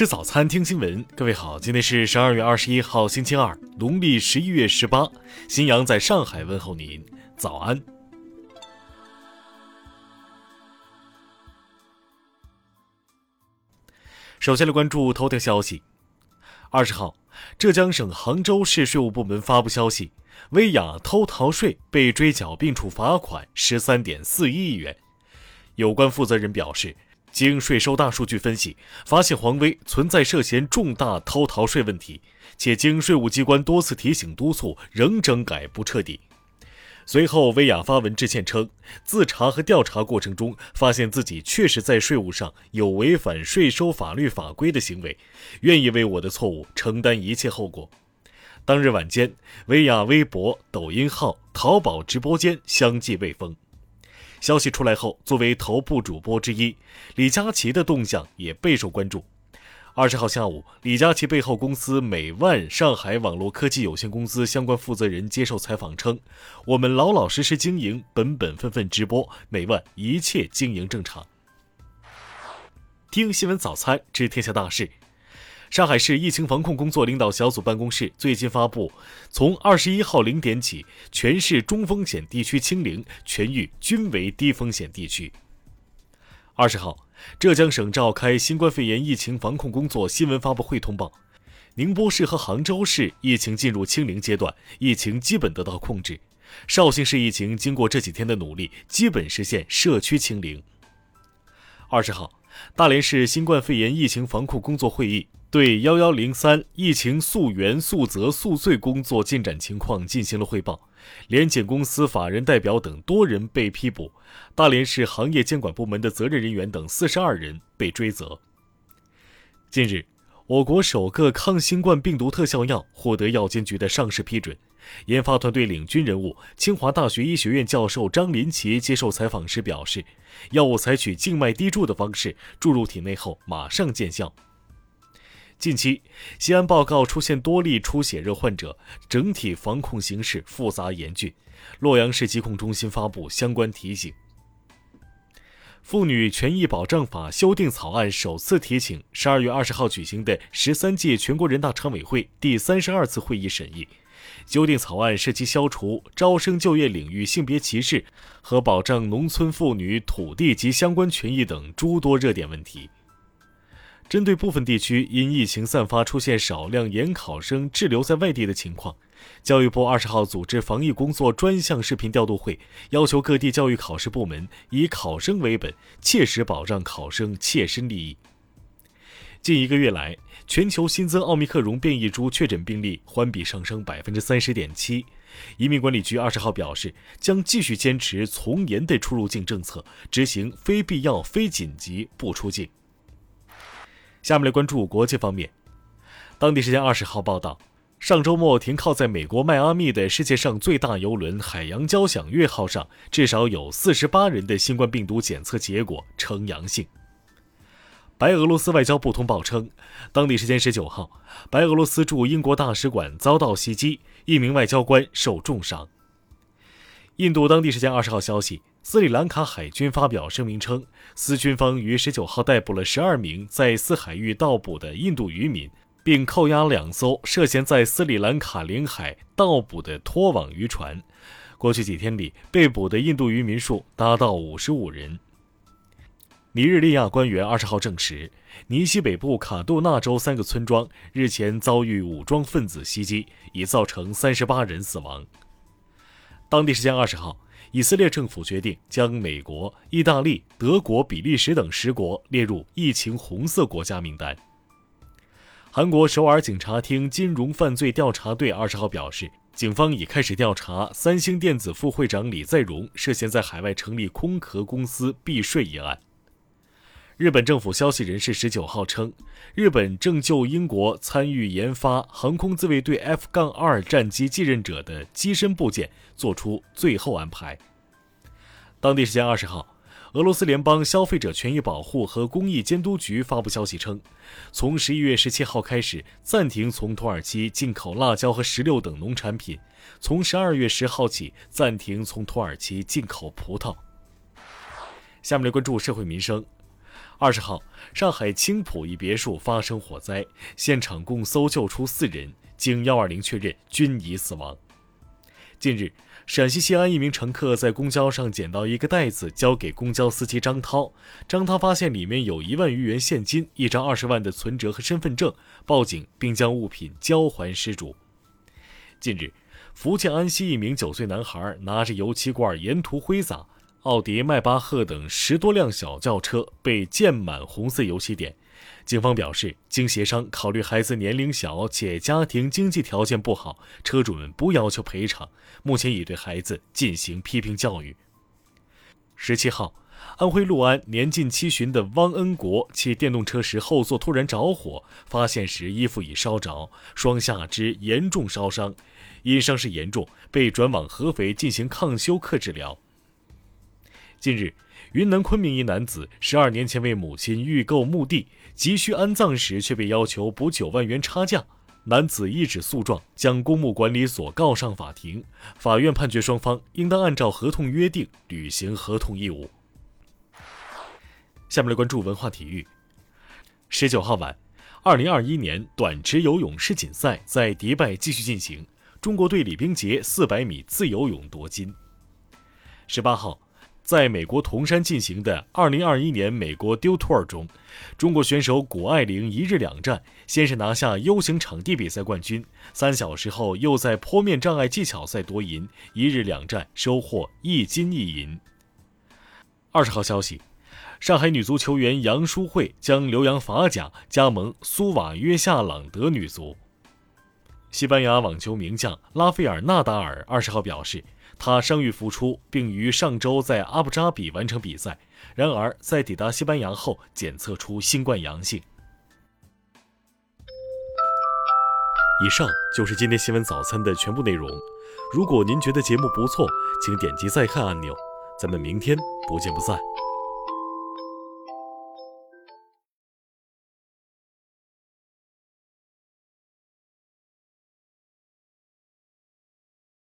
吃早餐，听新闻。各位好，今天是十二月二十一号，星期二，农历十一月十八。新阳在上海问候您，早安。首先来关注头条消息。二十号，浙江省杭州市税务部门发布消息，薇娅偷逃税被追缴并处罚款十三点四一亿元。有关负责人表示。经税收大数据分析，发现黄威存在涉嫌重大偷逃税问题，且经税务机关多次提醒督促，仍整改不彻底。随后，薇娅发文致歉称，自查和调查过程中，发现自己确实在税务上有违反税收法律法规的行为，愿意为我的错误承担一切后果。当日晚间，薇娅微博、抖音号、淘宝直播间相继被封。消息出来后，作为头部主播之一，李佳琦的动向也备受关注。二十号下午，李佳琦背后公司美万上海网络科技有限公司相关负责人接受采访称：“我们老老实实经营，本本分分直播，美万一切经营正常。”听新闻早餐知天下大事。上海市疫情防控工作领导小组办公室最新发布，从二十一号零点起，全市中风险地区清零，全域均为低风险地区。二十号，浙江省召开新冠肺炎疫情防控工作新闻发布会通报，宁波市和杭州市疫情进入清零阶段，疫情基本得到控制。绍兴市疫情经过这几天的努力，基本实现社区清零。二十号，大连市新冠肺炎疫情防控工作会议。对幺幺零三疫情溯源、溯责、溯罪工作进展情况进行了汇报，联检公司法人代表等多人被批捕，大连市行业监管部门的责任人员等四十二人被追责。近日，我国首个抗新冠病毒特效药获得药监局的上市批准，研发团队领军人物清华大学医学院教授张林奇接受采访时表示，药物采取静脉滴注的方式注入体内后马上见效。近期，西安报告出现多例出血热患者，整体防控形势复杂严峻。洛阳市疾控中心发布相关提醒。妇女权益保障法修订草案首次提请十二月二十号举行的十三届全国人大常委会第三十二次会议审议。修订草案涉及消除招生就业领域性别歧视和保障农村妇女土地及相关权益等诸多热点问题。针对部分地区因疫情散发出现少量研考生滞留在外地的情况，教育部二十号组织防疫工作专项视频调度会，要求各地教育考试部门以考生为本，切实保障考生切身利益。近一个月来，全球新增奥密克戎变异株确诊病例环比上升百分之三十点七。移民管理局二十号表示，将继续坚持从严的出入境政策，执行非必要、非紧急不出境。下面来关注国际方面。当地时间二十号报道，上周末停靠在美国迈阿密的世界上最大游轮“海洋交响乐号”上，至少有四十八人的新冠病毒检测结果呈阳性。白俄罗斯外交部通报称，当地时间十九号，白俄罗斯驻英国大使馆遭到袭击，一名外交官受重伤。印度当地时间二十号消息。斯里兰卡海军发表声明称，斯军方于十九号逮捕了十二名在斯海域盗捕的印度渔民，并扣押两艘涉嫌在斯里兰卡领海盗捕的拖网渔船。过去几天里，被捕的印度渔民数达到五十五人。尼日利亚官员二十号证实，尼西北部卡杜纳州三个村庄日前遭遇武装分子袭击，已造成三十八人死亡。当地时间二十号。以色列政府决定将美国、意大利、德国、比利时等十国列入疫情红色国家名单。韩国首尔警察厅金融犯罪调查队二十号表示，警方已开始调查三星电子副会长李在镕涉嫌在海外成立空壳公司避税一案。日本政府消息人士十九号称，日本正就英国参与研发航空自卫队 F- 杠二战机继任者的机身部件做出最后安排。当地时间二十号，俄罗斯联邦消费者权益保护和公益监督局发布消息称，从十一月十七号开始暂停从土耳其进口辣椒和石榴等农产品，从十二月十号起暂停从土耳其进口葡萄。下面来关注社会民生。二十号，上海青浦一别墅发生火灾，现场共搜救出四人，经幺二零确认均已死亡。近日，陕西西安一名乘客在公交上捡到一个袋子，交给公交司机张涛。张涛发现里面有一万余元现金、一张二十万的存折和身份证，报警并将物品交还失主。近日，福建安溪一名九岁男孩拿着油漆罐沿途挥洒。奥迪、迈巴赫等十多辆小轿车被溅满红色油漆点。警方表示，经协商，考虑孩子年龄小且家庭经济条件不好，车主们不要求赔偿。目前已对孩子进行批评教育。十七号，安徽六安年近七旬的汪恩国骑电动车时后座突然着火，发现时衣服已烧着，双下肢严重烧伤，因伤势严重，被转往合肥进行抗休克治疗。近日，云南昆明一男子十二年前为母亲预购墓地，急需安葬时却被要求补九万元差价。男子一纸诉状将公墓管理所告上法庭，法院判决双方应当按照合同约定履行合同义务。下面来关注文化体育。十九号晚，二零二一年短池游泳世锦赛在迪拜继续进行，中国队李冰洁四百米自由泳夺金。十八号。在美国铜山进行的2021年美国丢托尔中，中国选手谷爱凌一日两战，先是拿下 U 型场地比赛冠军，三小时后又在坡面障碍技巧赛夺银，一日两战收获一金一银。二十号消息，上海女足球员杨淑慧将留洋法甲，加盟苏瓦约夏朗德女足。西班牙网球名将拉斐尔·纳达尔二十号表示。他伤愈复出，并于上周在阿布扎比完成比赛。然而，在抵达西班牙后，检测出新冠阳性。以上就是今天新闻早餐的全部内容。如果您觉得节目不错，请点击再看按钮。咱们明天不见不散。